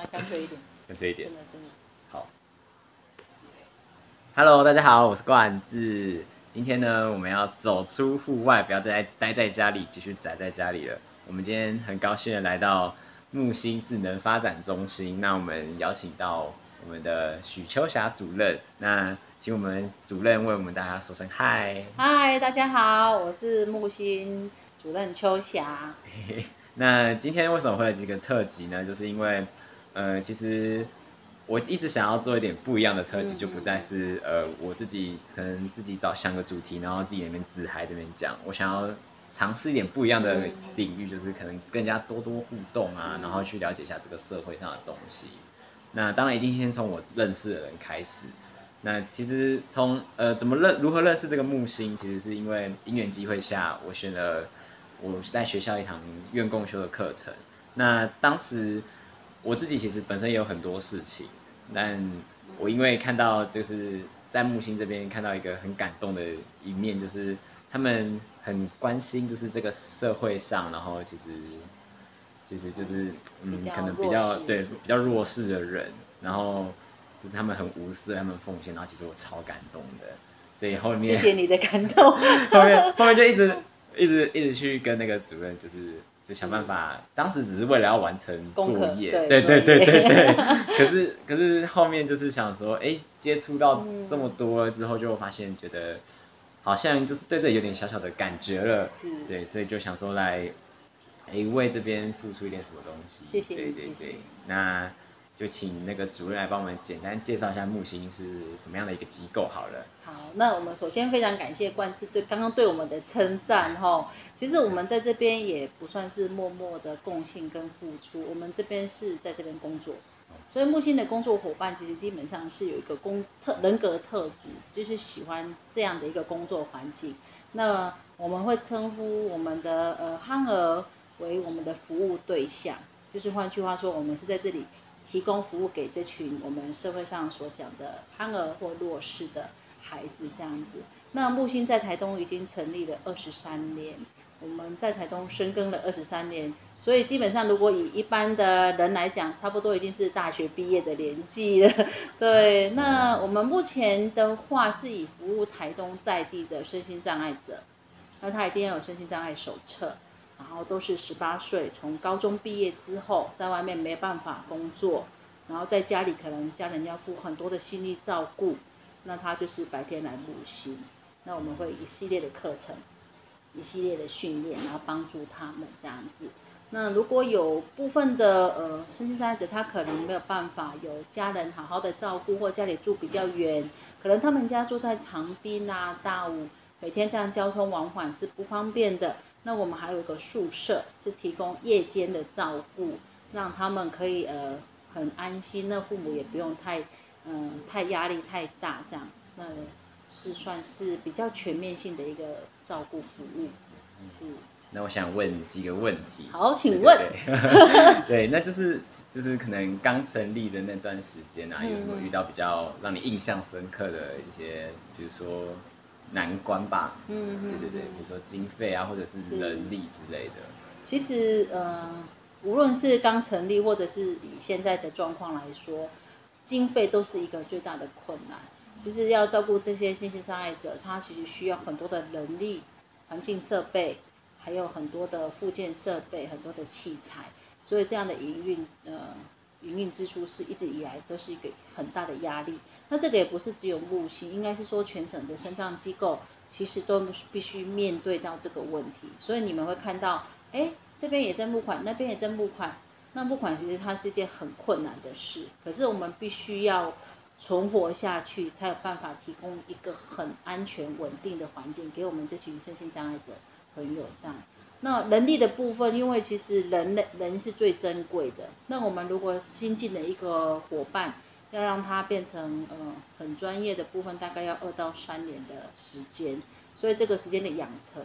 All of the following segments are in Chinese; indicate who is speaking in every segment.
Speaker 1: 来干脆一点，
Speaker 2: 干脆一点
Speaker 1: 真。的真的。
Speaker 2: 好，Hello，大家好，我是冠志。今天呢，我们要走出户外，不要再待在家里，继续宅在家里了。我们今天很高兴的来到木星智能发展中心，那我们邀请到我们的许秋霞主任，那请我们主任为我们大家说声嗨。
Speaker 1: 嗨，大家好，我是木星主任秋霞。
Speaker 2: 那今天为什么会有这个特辑呢？就是因为，呃，其实我一直想要做一点不一样的特辑，
Speaker 1: 嗯
Speaker 2: 就不再是呃我自己可能自己找想个主题，然后自己那边自嗨这边讲。我想要尝试一点不一样的
Speaker 1: 嗯
Speaker 2: 领域，就是可能更加多多互动啊，
Speaker 1: 嗯
Speaker 2: 然后去了解一下这个社会上的东西。那当然一定先从我认识的人开始。那其实从呃怎么认如何认识这个木星，其实是因为因缘机会下，我选了我是在学校一堂院共修的课程。那当时我自己其实本身也有很多事情，但我因为看到就是在木星这边看到一个很感动的一面，就是他们很关心就是这个社会上，然后其实其实就是嗯可能比较对比较弱势的人，然后就是他们很无私，他们奉献，然后其实我超感动的，所以后面
Speaker 1: 谢谢你的感动。
Speaker 2: 后面后面就一直一直一直去跟那个主任，就是就想办法。当时只是为了要完成作业，
Speaker 1: 对
Speaker 2: 对对对对对。可是可是后面就是想说，哎、接触到
Speaker 1: 嗯
Speaker 2: 这么多之后，就发现觉得好像就是对这有点小小的感觉了，对，所以就想说来，哎、为这边付出一点什么东西。
Speaker 1: 谢谢
Speaker 2: 对对对那就请那个主任来帮我们简单介绍一下木星是什么样的一个机构好了。
Speaker 1: 好，那我们首先非常感谢冠志对刚刚对我们的称赞哈。其实我们在这边也不算是默默的贡献跟付出，我们这边是在这边工作，所以木星的工作伙伴其实基本上是有一个工特人格特质，就是喜欢这样的一个工作环境。那我们会称呼我们的呃憨儿为我们的服务对象，就是换句话说，我们是在这里提供服务给这群我们社会上所讲的憨儿或弱势的孩子这样子。那木星在台东已经成立了二十三年，我们在台东深耕了二十三年，所以基本上如果以一般的人来讲，差不多已经是大学毕业的年纪了。对，那我们目前的话是以服务台东在地的身心障碍者，那他一定要有身心障碍手册。然后都是十八岁，从高中毕业之后，在外面没办法工作，然后在家里可能家人要付很多的心力照顾，那他就是白天来补习，那我们会一系列的课程，一系列的训练，然后帮助他们这样子。那如果有部分的呃身心障碍者，他可能没有办法有家人好好的照顾，或家里住比较远，可能他们家住在长滨啊、大武，每天这样交通往返是不方便的。那我们还有一个宿舍，是提供夜间的照顾，让他们可以呃很安心，那父母也不用太嗯、呃太压力太大，这样那是算是比较全面性的一个照顾服务。是，
Speaker 2: 那我想问几个问题。
Speaker 1: 好，请
Speaker 2: 对
Speaker 1: 问，
Speaker 2: 对对 对，那就是就是可能刚成立的那段时间啊，有没有
Speaker 1: 嗯
Speaker 2: 遇到比较让你印象深刻的一些，比如说难关吧？
Speaker 1: 嗯嗯
Speaker 2: 对对对，
Speaker 1: 嗯
Speaker 2: 比如说经费啊，或者是
Speaker 1: 是
Speaker 2: 人力之类的。
Speaker 1: 其实呃，无论是刚成立，或者是以现在的状况来说，经费都是一个最大的困难。其实要照顾这些身心障碍者，他其实需要很多的人力、环境设备，还有很多的附件设备、很多的器材，所以这样的营运呃营运支出是一直以来都是一个很大的压力。那这个也不是只有木星，应该是说全省的身障机构其实都必须面对到这个问题，所以你们会看到，哎，这边也在募款，那边也在募款。那募款其实它是一件很困难的事，可是我们必须要存活下去，才有办法提供一个很安全稳定的环境给我们这群身心障碍者朋友这样。那人力的部分，因为其实人类人是最珍贵的。那我们如果新进的一个伙伴，要让他变成呃很专业的部分，大概要二到三年的时间，所以这个时间的养成，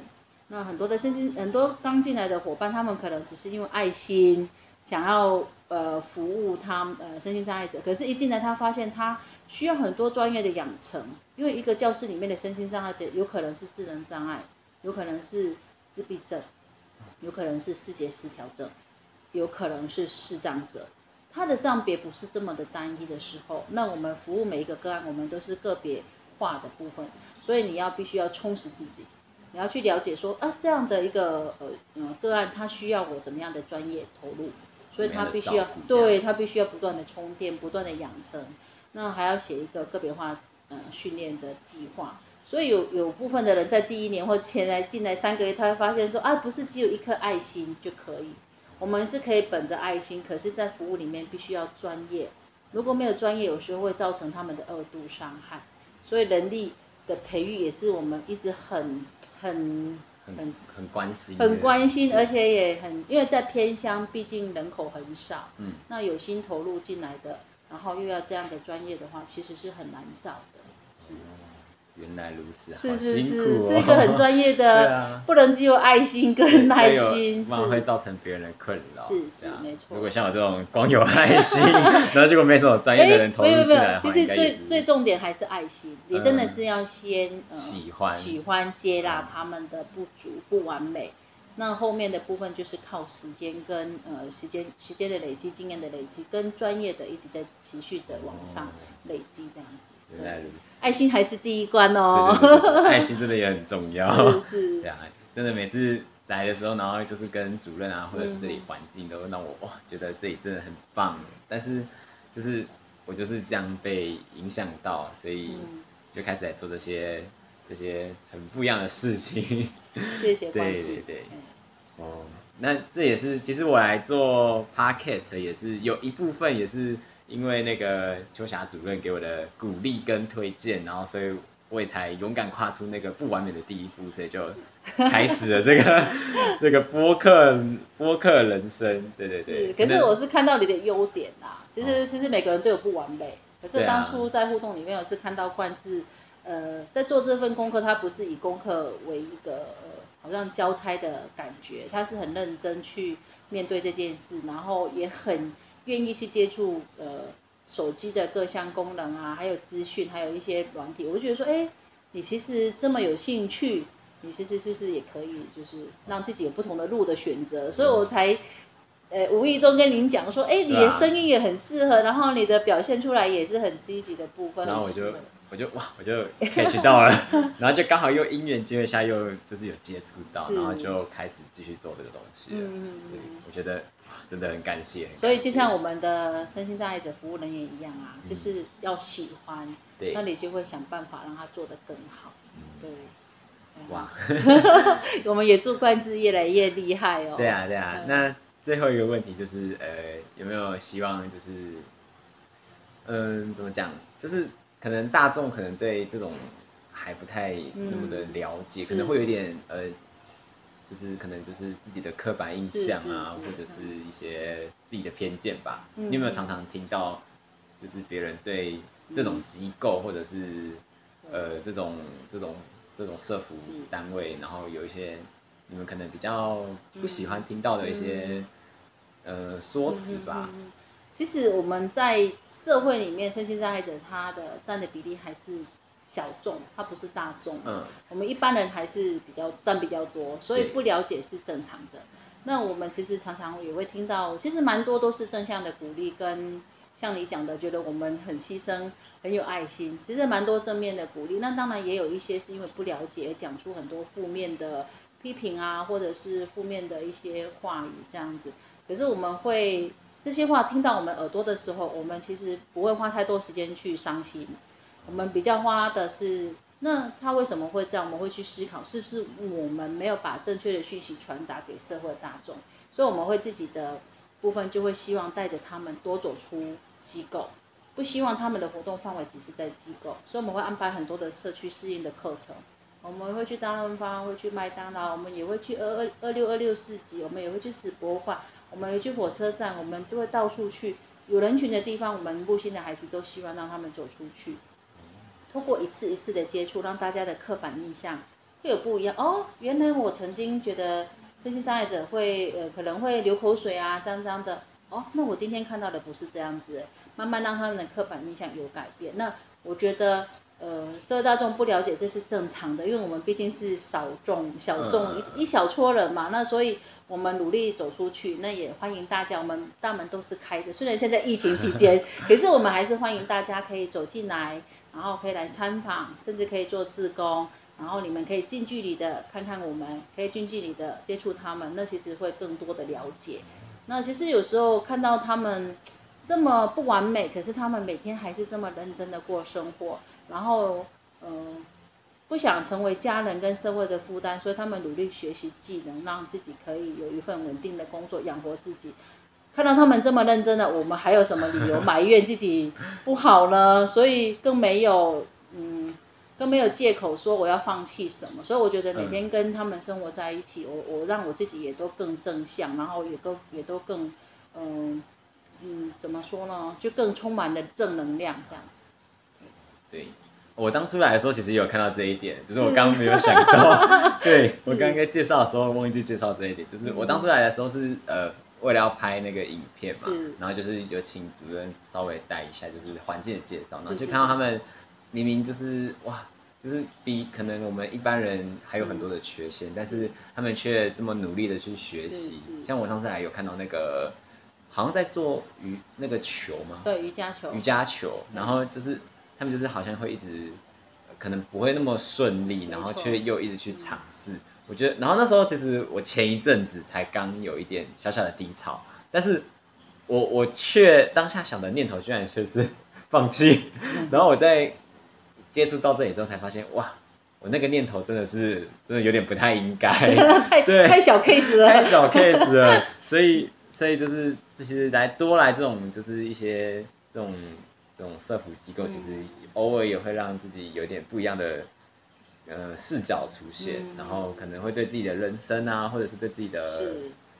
Speaker 1: 那很多的身心很多刚进来的伙伴，他们可能只是因为爱心，想要呃服务他呃身心障碍者，可是一进来他发现他需要很多专业的养成，因为一个教室里面的身心障碍者有可能是智能障碍，有可能是自闭症，有可能是视觉失调症，有可能是视障者。他的账别不是这么的单一的时候，那我们服务每一个个案，我们都是个别化的部分，所以你要必须要充实自己，你要去了解说啊这样的一个呃呃个案，他需要我怎么样的专业投入，所以他必须要对他必须要不断的充电，不断的养成，那还要写一个个别化呃训练的计划。所以有有部分的人在第一年或前来进来三个月，他会发现说啊，不是只有一颗爱心就可以，我们是可以本着爱心，可是在服务里面必须要专业，如果没有专业，有时候会造成他们的二度伤害。所以人力的培育也是我们一直很很
Speaker 2: 很很关心，
Speaker 1: 很关心，而且也很因为在偏乡，毕竟人口很少，
Speaker 2: 嗯，
Speaker 1: 那有心投入进来的，然后又要这样的专业的话，其实是很难找的，是。
Speaker 2: 原来如此，
Speaker 1: 是是是，
Speaker 2: 是
Speaker 1: 一个很专业的，不能只有爱心跟耐心，
Speaker 2: 不然会造成别人的困扰。
Speaker 1: 是是没错。
Speaker 2: 如果像我这种光有爱心，然后结果没什么专业的人投入进来
Speaker 1: 其实最最重点还是爱心，你真的是要先
Speaker 2: 喜欢。
Speaker 1: 喜欢接纳他们的不足不完美，那后面的部分就是靠时间跟呃时间时间的累积、经验的累积，跟专业的一直在持续的往上累积这样子。
Speaker 2: 原来如此，
Speaker 1: 爱心还是第一关哦。
Speaker 2: 爱心真的也很重要。
Speaker 1: 是是。
Speaker 2: 对啊，真的每次来的时候，然后就是跟主任啊，或者是这里环境，都让我哇，觉得这里真的很棒。但是就是我就是这样被影响到，所以就开始来做这些这些很不一样的事情。
Speaker 1: 谢谢
Speaker 2: 对对对。哦，那这也是其实我来做 podcast 也是有一部分也是。因为那个秋霞主任给我的鼓励跟推荐，然后所以我也才勇敢跨出那个不完美的第一步，所以就开始了这个 这个播客播客人生。对对对。
Speaker 1: 可是我是看到你的优点啦，其实其实每个人都有不完美，可是当初在互动里面，我是看到冠志，呃，在做这份功课，他不是以功课为一个呃好像交差的感觉，他是很认真去面对这件事，然后也很。愿意去接触呃手机的各项功能啊，还有资讯，还有一些软体，我就觉得说，哎，你其实这么有兴趣，你其实是不是也可以，就是让自己有不同的路的选择，所以我才，呃，无意中跟您讲说，哎，你的声音也很适合，然后你的表现出来也是很积极的部分，
Speaker 2: 然后我就我就哇，我就 catch 到了，然后就刚好又因缘机会下又就是有接触到，然后就开始继续做这个东西，嗯，对，我觉得。真的很感谢，
Speaker 1: 所以就像我们的身心障碍者服务人员一样啊，就是要喜欢，那你就会想办法让他做得更好。对，哇，我们也祝冠志越来越厉害哦。
Speaker 2: 对啊，对啊。那最后一个问题就是，呃，有没有希望就是，嗯，怎么讲？就是可能大众可能对这种还不太那么的了解，可能会有点呃。就是可能就是自己的刻板印象啊，或者是一些自己的偏见吧。你有没有常常听到，就是别人对这种机构或者是呃这种这种这种社服单位，然后有一些你们可能比较不喜欢听到的一些呃说辞吧？
Speaker 1: 其实我们在社会里面，身心障碍者他的占的比例还是。小众，它不是大众。嗯，我们一般人还是比较占比较多，所以不了解是正常的。那我们其实常常也会听到，其实蛮多都是正向的鼓励，跟像你讲的，觉得我们很牺牲，很有爱心。其实蛮多正面的鼓励，那当然也有一些是因为不了解，讲出很多负面的批评啊，或者是负面的一些话语这样子。可是我们会这些话听到我们耳朵的时候，我们其实不会花太多时间去伤心。我们比较花的是，那他为什么会这样？我们会去思考，是不是我们没有把正确的讯息传达给社会大众？所以我们会自己的部分就会希望带着他们多走出机构，不希望他们的活动范围只是在机构，所以我们会安排很多的社区适应的课程。我们会去大润发，会去麦当劳，我们也会去二二二六二六四级，我们也会去史博物馆，我们也去火车站，我们都会到处去有人群的地方，我们木星的孩子都希望让他们走出去。通过一次一次的接触，让大家的刻板印象会有不一样哦。原来我曾经觉得身心障碍者会呃可能会流口水啊，脏脏的哦。那我今天看到的不是这样子，慢慢让他们的刻板印象有改变。那我觉得呃社会大众不了解这是正常的，因为我们毕竟是少众小众一一小撮人嘛。那所以我们努力走出去，那也欢迎大家，我们大门都是开的。虽然现在疫情期间，可是我们还是欢迎大家可以走进来，然后可以来参访，甚至可以做志工，然后你们可以近距离的看看我们，可以近距离的接触他们，那其实会更多的了解。那其实有时候看到他们这么不完美，可是他们每天还是这么认真的过生活，然后嗯。不想成为家人跟社会的负担，所以他们努力学习技能，让自己可以有一份稳定的工作养活自己。看到他们这么认真的，我们还有什么理由埋怨自己不好呢？所以更没有，嗯，更没有借口说我要放弃什么。所以我觉得每天跟他们生活在一起，我我让我自己也都更正向，然后也都也都更，嗯嗯，怎么说呢？就更充满了正能量这样。
Speaker 2: 对。我当初来的时候，其实有看到这一点，只是我刚刚没有想到。对 我刚刚介绍的时候，忘记介绍这一点，就是我当初来的时候是呃，为了要拍那个影片嘛，然后就是有请主任稍微带一下，就是环境的介绍，然后就看到他们明明就是哇，就是比可能我们一般人还有很多的缺陷，但是他们却这么努力的去学习。像我上次来有看到那个，好像在做瑜那个球嘛，
Speaker 1: 对，瑜伽球，
Speaker 2: 瑜伽球，然后就是。他们就是好像会一直，可能不会那么顺利，然后却又一直去尝试。我觉得，然后那时候其实我前一阵子才刚有一点小小的低潮，但是我我却当下想的念头居然却是放弃。然后我在接触到这里之后才发现，哇，我那个念头真的是真的有点不太应该，
Speaker 1: 太太小 case 了，
Speaker 2: 太小 case 了。所以所以就是其实来多来这种就是一些这种。这种社服机构其实偶尔也会让自己有点不一样的呃视角出现，然后可能会对自己的人生啊，或者是对自己的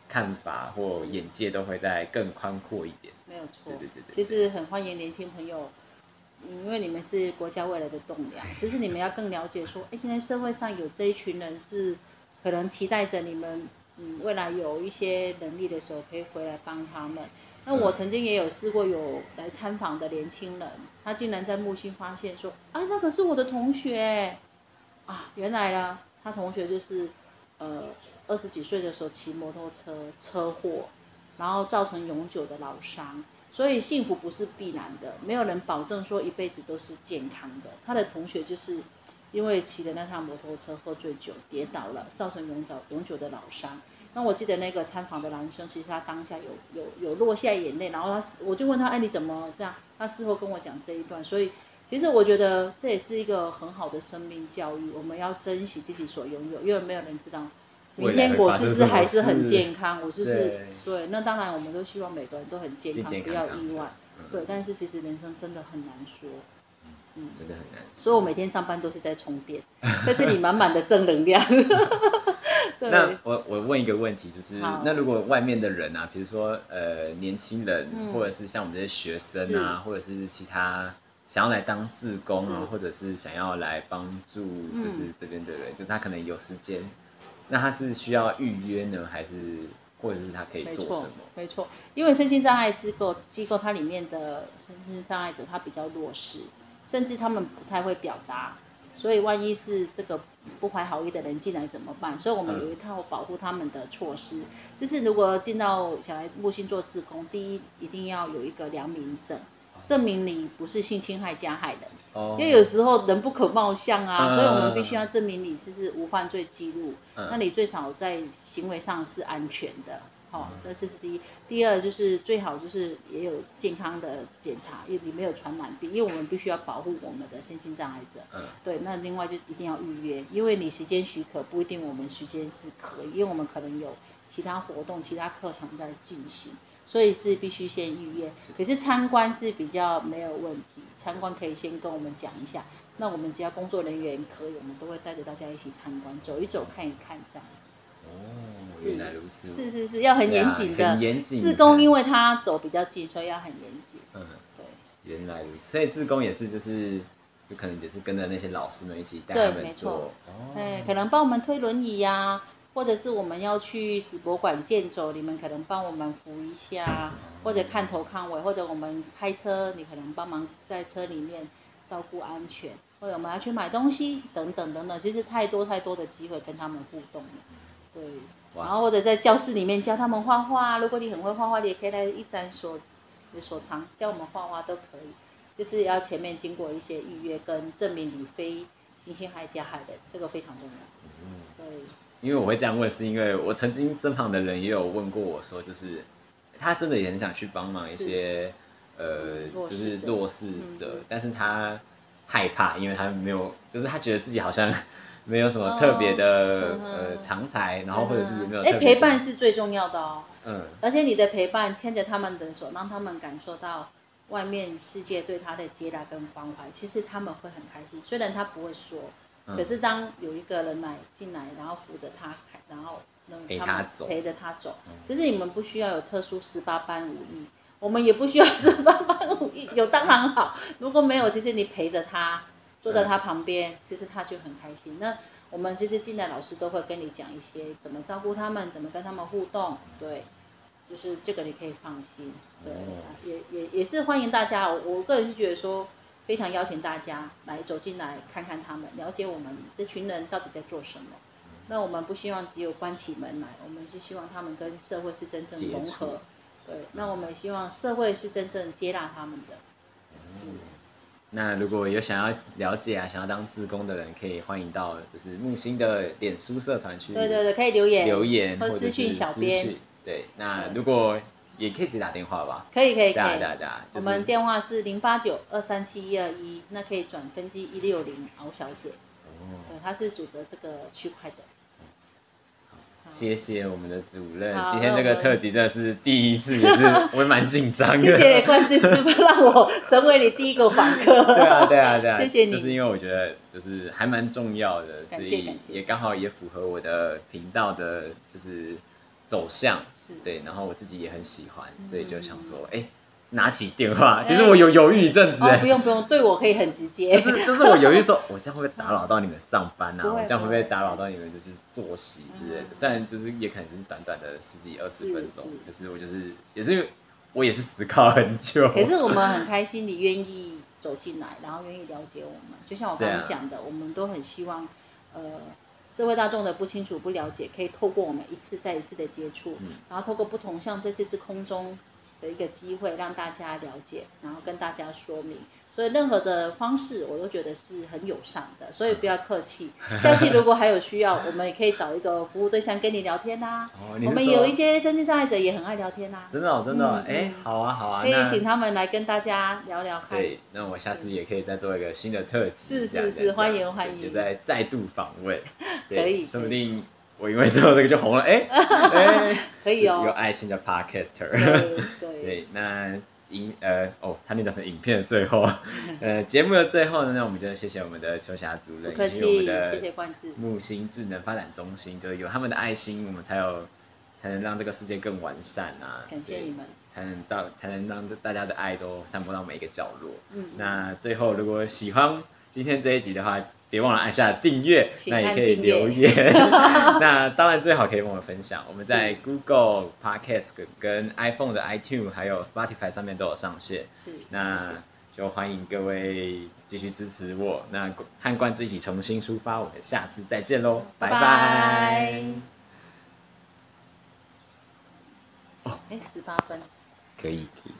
Speaker 2: 看法或眼界都会再更宽阔一点。
Speaker 1: 没有错，对对对对。其实很欢迎年轻朋友，因为你们是国家未来的栋梁。其实你们要更了解说，哎，现在社会上有这一群人是可能期待着你们，嗯，未来有一些能力的时候可以回来帮他们。那我曾经也有试过有来参访的年轻人，他竟然在木星发现说，啊，那个是我的同学，啊，原来呢，他同学就是，呃，二十几岁的时候骑摩托车车祸，然后造成永久的老伤，所以幸福不是必然的，没有人保证说一辈子都是健康的。他的同学就是因为骑的那趟摩托车喝醉酒跌倒了，造成永久永久的老伤。那我记得那个参访的男生，其实他当下有有有落下眼泪，然后他我就问他，哎，你怎么这样？他事后跟我讲这一段，所以其实我觉得这也是一个很好的生命教育，我们要珍惜自己所拥有，因为没有人知道明天我是不是还是很健康，我是不是对？那当然，我们都希望每个人都很健康，不要意外。对，但是其实人生真的很难说。
Speaker 2: 嗯，真的很难。
Speaker 1: 所以我每天上班都是在充电，在这里满满的正能量。
Speaker 2: 那我我问一个问题，就是那如果外面的人啊，比如说呃年轻人，或者是像我们这些学生啊，或者是其他想要来当志工啊，或者是想要来帮助就是这边的人，就他可能有时间，那他是需要预约呢，还是或者是他可以做什么？
Speaker 1: 没错，因为身心障碍机构机构它里面的身心障碍者他比较弱势。甚至他们不太会表达，所以万一是这个不怀好意的人进来怎么办？所以我们有一套保护他们的措施。就是如果进到小孩木星做自工，第一一定要有一个良民证，证明你不是性侵害加害人。哦。因为有时候人不可貌相啊，所以我们必须要证明你是是无犯罪记录，那你最少在行为上是安全的。哦，这是第一。第二就是最好就是也有健康的检查，因为你没有传染病，因为我们必须要保护我们的身心障碍者。嗯。对，那另外就一定要预约，因为你时间许可不一定我们时间是可以，因为我们可能有其他活动、其他课程在进行，所以是必须先预约。可是参观是比较没有问题，参观可以先跟我们讲一下，那我们只要工作人员可以，我们都会带着大家一起参观，走一走，看一看这样子。
Speaker 2: 哦，原来如此。
Speaker 1: 是是是，要很严谨的。
Speaker 2: 很严谨。
Speaker 1: 自工因为他走比较近，所以要很严谨。嗯，
Speaker 2: 对。原来如此，所以自工也是就是，就可能也是跟着那些老师们一起带他们做。
Speaker 1: 哦。哎，可能帮我们推轮椅呀，或者是我们要去史博馆健走，你们可能帮我们扶一下，或者看头看尾，或者我们开车，你可能帮忙在车里面照顾安全，或者我们要去买东西等等等等，其实太多太多的机会跟他们互动了。对，
Speaker 2: 哇
Speaker 1: 然后或者在教室里面教他们画画。如果你很会画画，你也可以来一展所所长，教我们画画都可以。就是要前面经过一些预约跟证明你非新星海加害的，这个非常重要。
Speaker 2: 嗯，
Speaker 1: 对，
Speaker 2: 因为我会这样问，是因为我曾经身旁的人也有问过我说，就是他真的也很想去帮忙一些呃，就是弱势者，
Speaker 1: 嗯
Speaker 2: 但是他害怕，因为他没有，就是他觉得自己好像没有什么特别的、呃长才，然后或者是有没有
Speaker 1: 哎、
Speaker 2: 特别的
Speaker 1: 陪伴是最重要的哦。
Speaker 2: 嗯
Speaker 1: 而且你的陪伴牵着他们的手，让他们感受到外面世界对他的接纳跟关怀，其实他们会很开心。虽然他不会说，
Speaker 2: 嗯
Speaker 1: 可是当有一个人来进来，然后扶着他，然后能
Speaker 2: 陪
Speaker 1: 他
Speaker 2: 走
Speaker 1: 陪着他走
Speaker 2: 嗯。
Speaker 1: 其实你们不需要有特殊十八般武艺，我们也不需要十八般武艺，有当然好。如果没有，其实你陪着他，坐在他旁边，其实他就很开心。那我们其实进来老师都会跟你讲一些怎么照顾他们，怎么跟他们互动，对，就是这个你可以放心，对，
Speaker 2: 哦
Speaker 1: 也也也是欢迎大家。我我个人是觉得说，非常邀请大家来走进来看看他们，了解我们这群人到底在做什么。那我们不希望只有关起门来，我们是希望他们跟社会是真正融合。对，那我们也希望社会是真正接纳他们的。
Speaker 2: 嗯那如果有想要了解啊，想要当志工的人，可以欢迎到就是木星的脸书社团去
Speaker 1: 对对对，可以留言，
Speaker 2: 留言或
Speaker 1: 私讯小编
Speaker 2: 对，那如果也可以直接打电话吧。
Speaker 1: 可以可以可以。
Speaker 2: 对啊对啊，就
Speaker 1: 我们电话是零八九二三七一二一，那可以转分机一六零敖小姐，
Speaker 2: 哦，
Speaker 1: 对，她是主责这个区块的。好。
Speaker 2: 谢谢我们的主任，今天这个特辑真的是第一次，也是我也蛮紧张的。
Speaker 1: 谢谢冠志师傅让我成为你第一个访客。
Speaker 2: 对啊，对啊，对啊，
Speaker 1: 谢谢你。
Speaker 2: 就是因为我觉得就是还蛮重要的，所以也刚好也符合我的频道的，就是走向，对，然后我自己也很喜欢，所以就想说，
Speaker 1: 嗯。
Speaker 2: 哎、拿起电话，其实我有犹豫一阵子、
Speaker 1: 哦，
Speaker 2: 哎
Speaker 1: 不用不用，对我可以很直接。
Speaker 2: 就是就是我犹豫说，我这样会不会打扰到你们上班啊？我这样会不
Speaker 1: 不会
Speaker 2: 会打扰到你们就是作息之类的？
Speaker 1: 嗯
Speaker 2: 虽然就是也可能只是短短的十几二十分钟，
Speaker 1: 是
Speaker 2: 可是我就是也是我也是思考很久。
Speaker 1: 可是我们很开心，你愿意走进来，然后愿意了解我们。就像我刚刚讲的，我们都很希望，呃，社会大众的不清楚、不了解，可以透过我们一次再一次的接触，
Speaker 2: 嗯
Speaker 1: 然后透过不同，像这次是空中的一个机会，让大家了解，然后跟大家说明。所以任何的方式，我都觉得是很友善的，所以不要客气。下次如果还有需要，我们也可以找一个服务对象跟你聊天啦、我们有一些身心障碍者也很爱聊天啦、
Speaker 2: 真的哦，真的哎、
Speaker 1: 嗯
Speaker 2: 好啊，好啊，
Speaker 1: 可以请他们来跟大家聊聊看。
Speaker 2: 对，那我下次也可以再做一个新的特辑，
Speaker 1: 是是是欢迎欢迎
Speaker 2: 就再再度访问，对
Speaker 1: 可以
Speaker 2: 说不定我因为做这个就红了，哎、哎，
Speaker 1: 可以哦
Speaker 2: 有
Speaker 1: 哦。
Speaker 2: 爱心的 podcaster，
Speaker 1: 对对，
Speaker 2: 对，那影呃哦，差点讲成影片的最后，呃，节目的最后呢，那我们就谢谢我们的秋霞主任，以及我们，的。木星智能发展中心，就是有他们的爱心，我们才有才能让这个世界更完善啊！对
Speaker 1: 感谢你们。
Speaker 2: 才能造才能让这大家的爱都散播到每一个角落。
Speaker 1: 嗯，
Speaker 2: 那最后，如果喜欢今天这一集的话，别忘了按下订阅，那也可以留言。那当然最好可以跟我们分享，我们在 Google Podcast 跟跟 iPhone 的 iTunes 还有 Spotify 上面都有上线。
Speaker 1: 是。
Speaker 2: 那就欢迎各位继续支持我，那和冠之一起重新出发，我们下次再见喽，拜
Speaker 1: 拜哦哎，十八分。
Speaker 2: 可以可以。